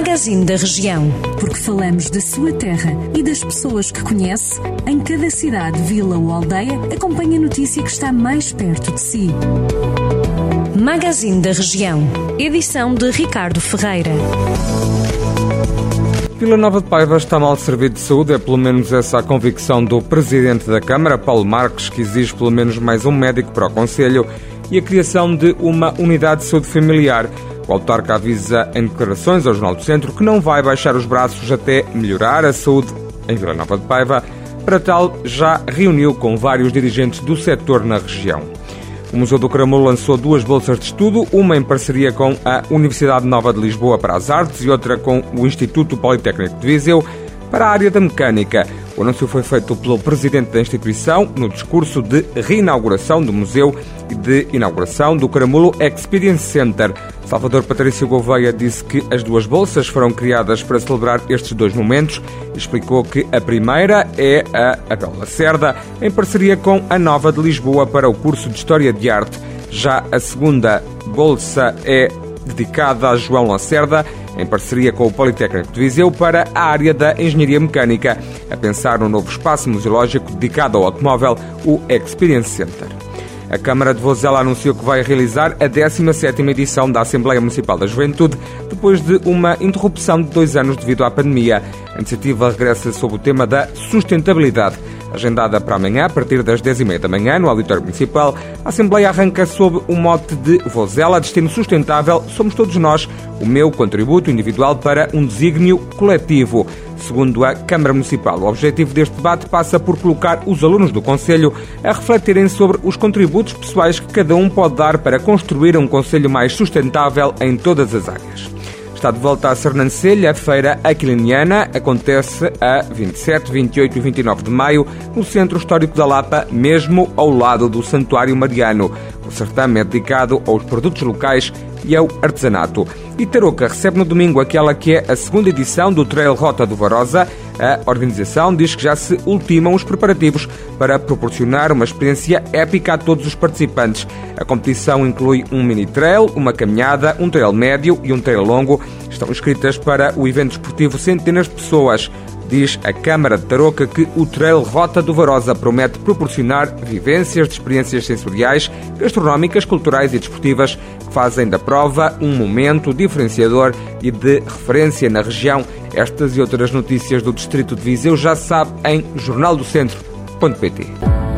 Magazine da Região. Porque falamos da sua terra e das pessoas que conhece, em cada cidade, vila ou aldeia, acompanhe a notícia que está mais perto de si. Magazine da Região. Edição de Ricardo Ferreira. Vila Nova de Paiva está mal servido de saúde, é pelo menos essa a convicção do Presidente da Câmara, Paulo Marques, que exige pelo menos mais um médico para o Conselho e a criação de uma unidade de saúde familiar. O autarca avisa em declarações ao Jornal do Centro que não vai baixar os braços até melhorar a saúde em Vila Nova de Paiva. Para tal, já reuniu com vários dirigentes do setor na região. O Museu do Caramulo lançou duas bolsas de estudo, uma em parceria com a Universidade Nova de Lisboa para as Artes e outra com o Instituto Politécnico de Viseu para a área da mecânica. O anúncio foi feito pelo presidente da instituição no discurso de reinauguração do museu e de inauguração do Caramulo Experience Center. Salvador Patrício Gouveia disse que as duas bolsas foram criadas para celebrar estes dois momentos e explicou que a primeira é a Abel Lacerda, em parceria com a Nova de Lisboa para o curso de História de Arte. Já a segunda bolsa é dedicada a João Lacerda, em parceria com o Politécnico de Viseu, para a área da Engenharia Mecânica, a pensar no novo espaço museológico dedicado ao automóvel, o Experience Center. A Câmara de Vozela anunciou que vai realizar a 17ª edição da Assembleia Municipal da Juventude, depois de uma interrupção de dois anos devido à pandemia. A iniciativa regressa sob o tema da sustentabilidade. Agendada para amanhã, a partir das 10h30 da manhã, no Auditório Municipal, a Assembleia arranca sob o mote de Vozela, Destino Sustentável, somos todos nós, o meu contributo individual para um desígnio coletivo. Segundo a Câmara Municipal, o objetivo deste debate passa por colocar os alunos do Conselho a refletirem sobre os contributos pessoais que cada um pode dar para construir um Conselho mais sustentável em todas as áreas. Está de volta a Sernancelha, a feira aquiliniana acontece a 27, 28 e 29 de maio no Centro Histórico da Lapa, mesmo ao lado do Santuário Mariano. O certame é dedicado aos produtos locais e ao artesanato. E Tarouca recebe no domingo aquela que é a segunda edição do Trail Rota do Varosa. A organização diz que já se ultimam os preparativos para proporcionar uma experiência épica a todos os participantes. A competição inclui um mini trail, uma caminhada, um trail médio e um trail longo. Estão inscritas para o evento esportivo centenas de pessoas. Diz a Câmara de Tarouca que o Trail Rota do Varosa promete proporcionar vivências de experiências sensoriais, gastronómicas, culturais e desportivas que fazem da prova um momento diferenciador e de referência na região. Estas e outras notícias do Distrito de Viseu já sabe em jornaldocentro.pt.